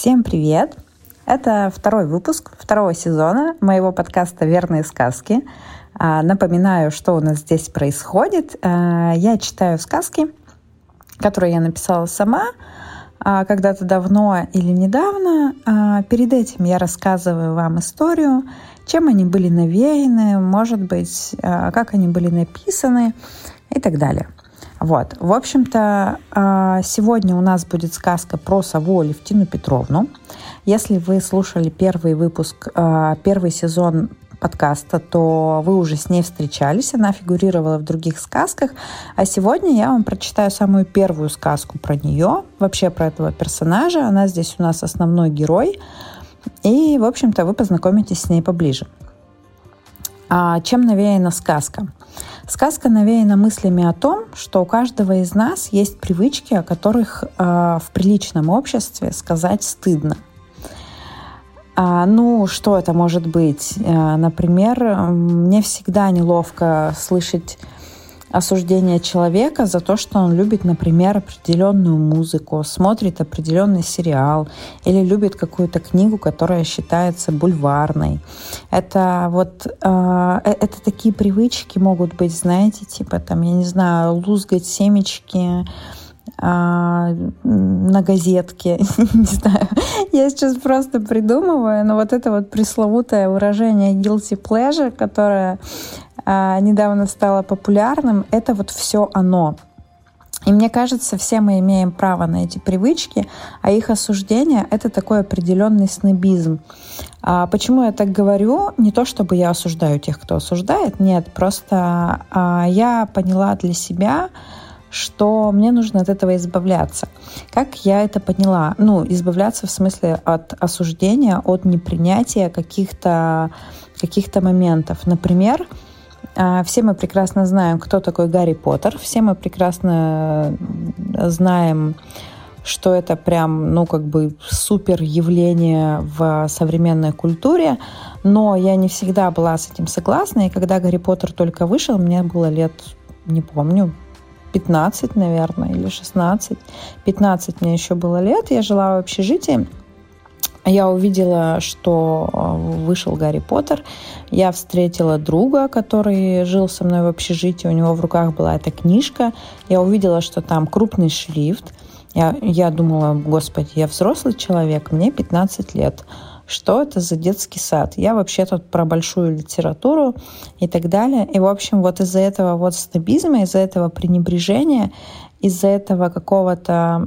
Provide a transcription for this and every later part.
Всем привет! Это второй выпуск второго сезона моего подкаста «Верные сказки». А, напоминаю, что у нас здесь происходит. А, я читаю сказки, которые я написала сама а, когда-то давно или недавно. Перед этим я рассказываю вам историю, чем они были навеяны, может быть, как они были написаны и так далее. Вот. В общем-то, сегодня у нас будет сказка про сову Левтину Петровну. Если вы слушали первый выпуск, первый сезон подкаста, то вы уже с ней встречались, она фигурировала в других сказках, а сегодня я вам прочитаю самую первую сказку про нее, вообще про этого персонажа. Она здесь у нас основной герой, и, в общем-то, вы познакомитесь с ней поближе. А чем навеяна сказка? Сказка навеяна мыслями о том, что у каждого из нас есть привычки, о которых э, в приличном обществе сказать стыдно – а, ну, что это может быть? А, например, мне всегда неловко слышать осуждение человека за то, что он любит, например, определенную музыку, смотрит определенный сериал или любит какую-то книгу, которая считается бульварной. Это вот э, это такие привычки могут быть, знаете, типа там, я не знаю, лузгать семечки, а, на газетке, не знаю. Я сейчас просто придумываю, но вот это вот пресловутое выражение guilty pleasure, которое а, недавно стало популярным, это вот все оно. И мне кажется, все мы имеем право на эти привычки, а их осуждение — это такой определенный снобизм. А почему я так говорю? Не то, чтобы я осуждаю тех, кто осуждает, нет, просто а, я поняла для себя, что мне нужно от этого избавляться. Как я это поняла? Ну, избавляться в смысле от осуждения, от непринятия каких-то каких моментов. Например, а, все мы прекрасно знаем, кто такой Гарри Поттер. Все мы прекрасно знаем, что это прям, ну, как бы супер явление в современной культуре. Но я не всегда была с этим согласна. И когда Гарри Поттер только вышел, мне было лет, не помню, 15, наверное, или 16. 15 мне еще было лет, я жила в общежитии. Я увидела, что э, вышел Гарри Поттер. Я встретила друга, который жил со мной в общежитии. У него в руках была эта книжка. Я увидела, что там крупный шрифт. Я, я думала, господи, я взрослый человек, мне 15 лет что это за детский сад. Я вообще тут про большую литературу и так далее. И, в общем, вот из-за этого вот снобизма, из-за этого пренебрежения, из-за этого какого-то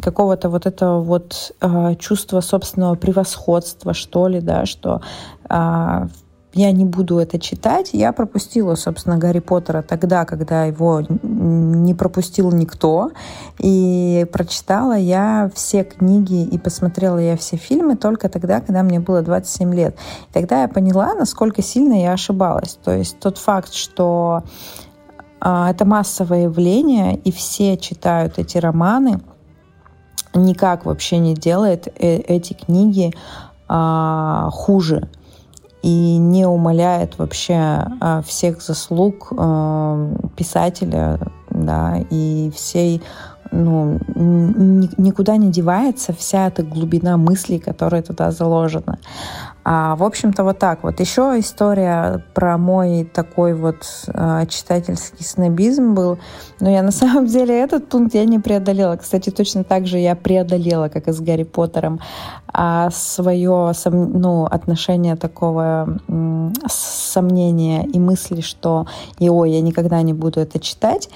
какого-то вот этого вот э, чувства собственного превосходства, что ли, да, что э, я не буду это читать. Я пропустила, собственно, Гарри Поттера тогда, когда его не пропустил никто. И прочитала я все книги и посмотрела я все фильмы только тогда, когда мне было 27 лет. И тогда я поняла, насколько сильно я ошибалась. То есть тот факт, что а, это массовое явление, и все читают эти романы, никак вообще не делает э эти книги а, хуже и не умаляет вообще а, всех заслуг а, писателя, да, и всей ну, никуда не девается вся эта глубина мыслей, которая туда заложена. А, в общем-то, вот так вот. Еще история про мой такой вот э, читательский снобизм был. Но я на самом деле этот пункт я не преодолела. Кстати, точно так же я преодолела, как и с Гарри Поттером, а свое ну, отношение такого сомнения и мысли, что «О, я никогда не буду это читать»,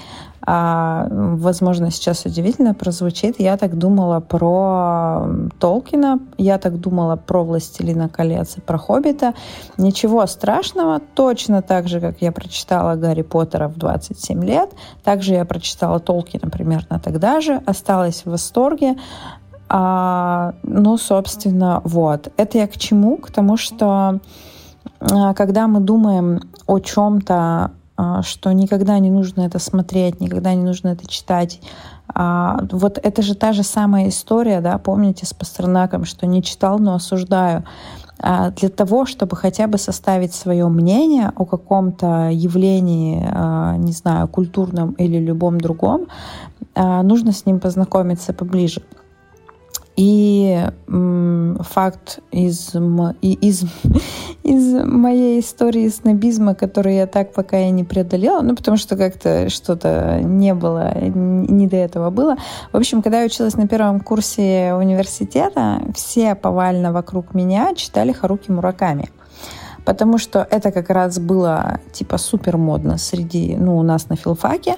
а, возможно, сейчас удивительно прозвучит. Я так думала про Толкина, я так думала про «Властелина колец» и про «Хоббита». Ничего страшного, точно так же, как я прочитала Гарри Поттера в 27 лет, также я прочитала Толкина примерно тогда же, осталась в восторге. А, ну, собственно, вот. Это я к чему? К тому, что а, когда мы думаем о чем-то что никогда не нужно это смотреть, никогда не нужно это читать. А, вот это же та же самая история, да, помните с Пастернаком, что не читал, но осуждаю. А, для того, чтобы хотя бы составить свое мнение о каком-то явлении, не знаю, культурном или любом другом, нужно с ним познакомиться поближе. И факт из, из, из моей истории снобизма, который я так пока и не преодолела, ну, потому что как-то что-то не было, не до этого было. В общем, когда я училась на первом курсе университета, все повально вокруг меня читали Харуки Мураками потому что это как раз было типа супер модно среди, ну, у нас на филфаке.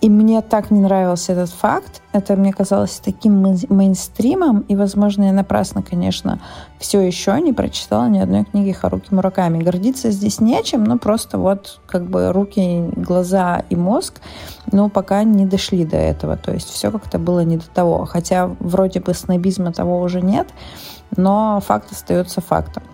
И мне так не нравился этот факт. Это мне казалось таким мейнстримом. И, возможно, я напрасно, конечно, все еще не прочитала ни одной книги Харуки Мураками. Гордиться здесь нечем, но просто вот как бы руки, глаза и мозг, ну, пока не дошли до этого. То есть все как-то было не до того. Хотя вроде бы снобизма того уже нет, но факт остается фактом.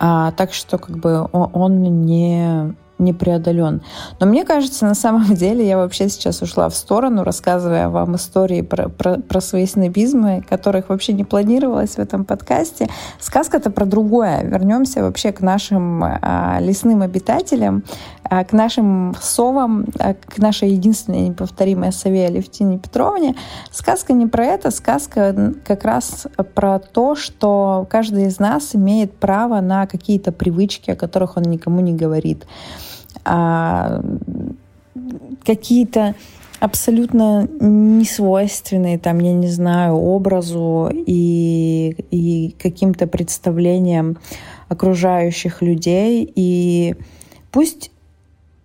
А, так что как бы он не не преодолен. Но мне кажется, на самом деле я вообще сейчас ушла в сторону, рассказывая вам истории про, про, про свои снобизмы, которых вообще не планировалось в этом подкасте. Сказка-то про другое. Вернемся вообще к нашим а, лесным обитателям, к нашим совам, а, к нашей единственной неповторимой сове Алевтине Петровне. Сказка не про это, сказка как раз про то, что каждый из нас имеет право на какие-то привычки, о которых он никому не говорит а, какие-то абсолютно несвойственные, там, я не знаю, образу и, и каким-то представлениям окружающих людей. И пусть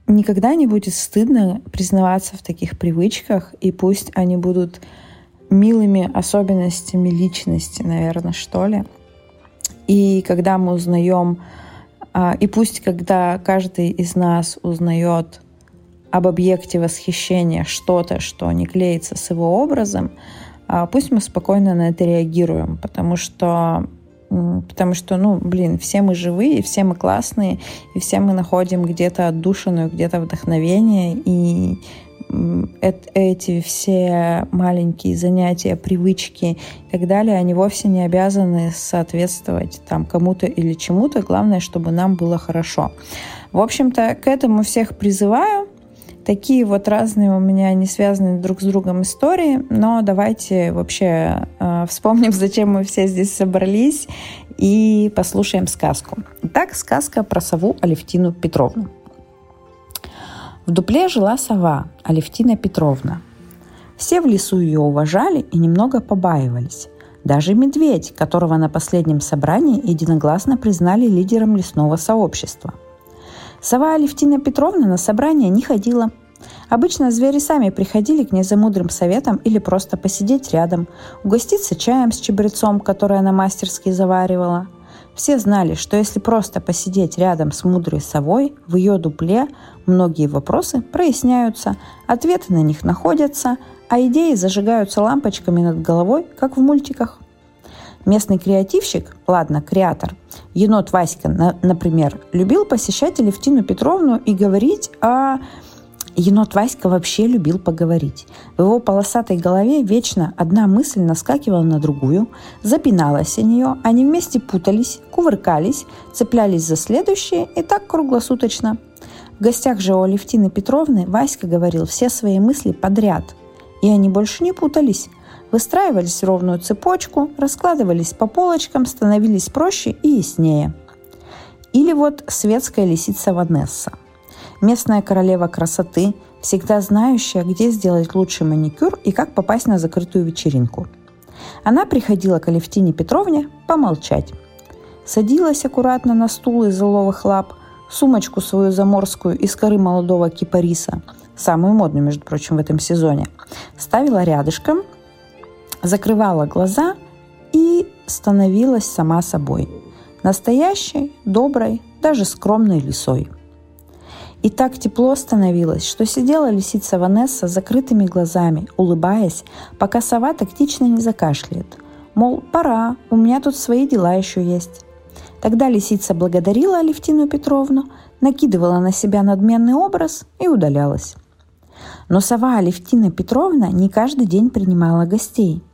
никогда не будет стыдно признаваться в таких привычках, и пусть они будут милыми особенностями личности, наверное, что ли. И когда мы узнаем а, и пусть, когда каждый из нас узнает об объекте восхищения что-то, что не клеится с его образом, а, пусть мы спокойно на это реагируем, потому что потому что, ну, блин, все мы живые, все мы классные, и все мы находим где-то отдушину, где-то вдохновение, и эти все маленькие занятия, привычки и так далее, они вовсе не обязаны соответствовать там кому-то или чему-то. Главное, чтобы нам было хорошо. В общем-то, к этому всех призываю. Такие вот разные у меня не связанные друг с другом истории, но давайте вообще э, вспомним, зачем мы все здесь собрались и послушаем сказку. Итак, сказка про сову Алевтину Петровну. В дупле жила сова Алевтина Петровна. Все в лесу ее уважали и немного побаивались. Даже медведь, которого на последнем собрании единогласно признали лидером лесного сообщества. Сова Алевтина Петровна на собрание не ходила. Обычно звери сами приходили к ней за мудрым советом или просто посидеть рядом, угоститься чаем с чебрецом, который она мастерски заваривала – все знали, что если просто посидеть рядом с мудрой совой в ее дупле, многие вопросы проясняются, ответы на них находятся, а идеи зажигаются лампочками над головой, как в мультиках. Местный креативщик, ладно, креатор, енот Васька, например, любил посещать Алевтину Петровну и говорить о Енот Васька вообще любил поговорить. В его полосатой голове вечно одна мысль наскакивала на другую, запиналась о нее, они вместе путались, кувыркались, цеплялись за следующее и так круглосуточно. В гостях же у Алевтины Петровны Васька говорил все свои мысли подряд. И они больше не путались. Выстраивались в ровную цепочку, раскладывались по полочкам, становились проще и яснее. Или вот светская лисица Ванесса – местная королева красоты, всегда знающая, где сделать лучший маникюр и как попасть на закрытую вечеринку. Она приходила к Алевтине Петровне помолчать. Садилась аккуратно на стул из золовых лап, сумочку свою заморскую из коры молодого кипариса, самую модную, между прочим, в этом сезоне, ставила рядышком, закрывала глаза и становилась сама собой. Настоящей, доброй, даже скромной лисой – и так тепло становилось, что сидела лисица Ванесса с закрытыми глазами, улыбаясь, пока сова тактично не закашляет. Мол, пора, у меня тут свои дела еще есть. Тогда лисица благодарила Алевтину Петровну, накидывала на себя надменный образ и удалялась. Но сова Алевтина Петровна не каждый день принимала гостей –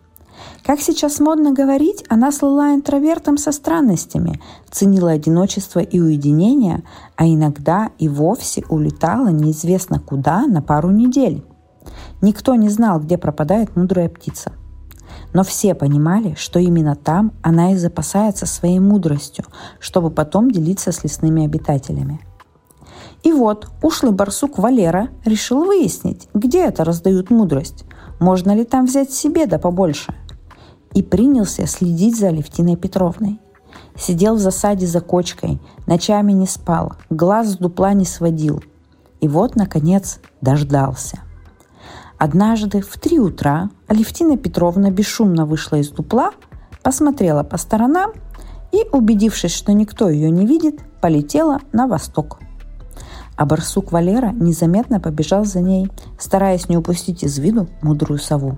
как сейчас модно говорить, она слыла интровертом со странностями, ценила одиночество и уединение, а иногда и вовсе улетала неизвестно куда на пару недель. Никто не знал, где пропадает мудрая птица. Но все понимали, что именно там она и запасается своей мудростью, чтобы потом делиться с лесными обитателями. И вот ушлый барсук Валера решил выяснить, где это раздают мудрость, можно ли там взять себе да побольше. И принялся следить за Алевтиной Петровной. Сидел в засаде за кочкой, ночами не спал, глаз с дупла не сводил. И вот, наконец, дождался. Однажды в три утра Алевтина Петровна бесшумно вышла из дупла, посмотрела по сторонам и, убедившись, что никто ее не видит, полетела на восток. А барсук Валера незаметно побежал за ней, стараясь не упустить из виду мудрую сову.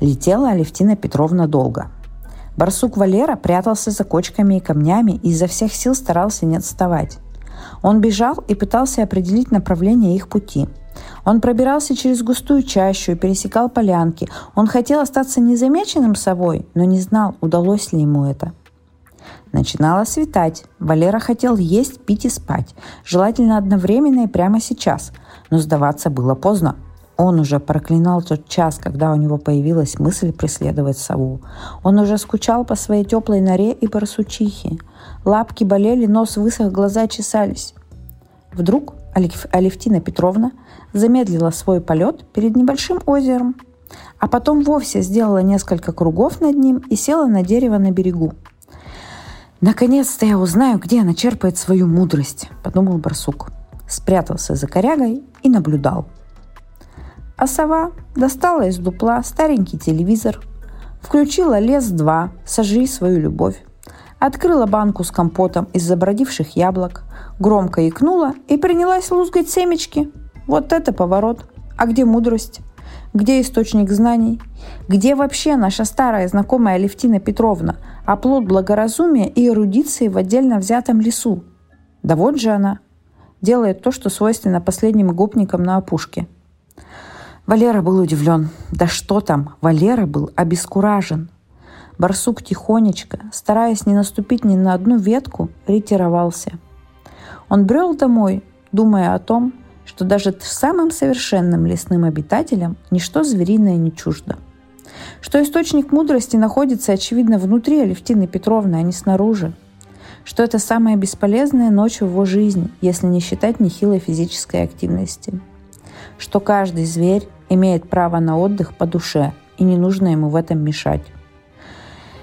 Летела Алевтина Петровна долго. Барсук Валера прятался за кочками и камнями и изо всех сил старался не отставать. Он бежал и пытался определить направление их пути – он пробирался через густую чащу и пересекал полянки. Он хотел остаться незамеченным собой, но не знал, удалось ли ему это. Начинало светать. Валера хотел есть, пить и спать. Желательно одновременно и прямо сейчас. Но сдаваться было поздно. Он уже проклинал тот час, когда у него появилась мысль преследовать сову. Он уже скучал по своей теплой норе и барсучихе. Лапки болели, нос высох, глаза чесались. Вдруг Алевтина Петровна замедлила свой полет перед небольшим озером, а потом вовсе сделала несколько кругов над ним и села на дерево на берегу. «Наконец-то я узнаю, где она черпает свою мудрость», — подумал барсук. Спрятался за корягой и наблюдал. А сова достала из дупла старенький телевизор, включила «Лес-2», «Сожри свою любовь», открыла банку с компотом из забродивших яблок, громко икнула и принялась лузгать семечки. Вот это поворот. А где мудрость? Где источник знаний? Где вообще наша старая знакомая Левтина Петровна, оплот благоразумия и эрудиции в отдельно взятом лесу? Да вот же она. Делает то, что свойственно последним гопникам на опушке. Валера был удивлен. Да что там, Валера был обескуражен. Барсук тихонечко, стараясь не наступить ни на одну ветку, ретировался. Он брел домой, думая о том, что даже самым совершенным лесным обитателям ничто звериное не чуждо. Что источник мудрости находится, очевидно, внутри Алевтины Петровны, а не снаружи. Что это самая бесполезная ночь в его жизни, если не считать нехилой физической активности. Что каждый зверь имеет право на отдых по душе, и не нужно ему в этом мешать.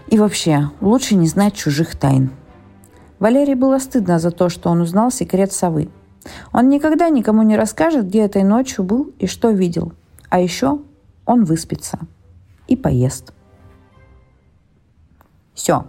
И вообще, лучше не знать чужих тайн. Валерии было стыдно за то, что он узнал секрет совы. Он никогда никому не расскажет, где этой ночью был и что видел. А еще он выспится и поест. Все,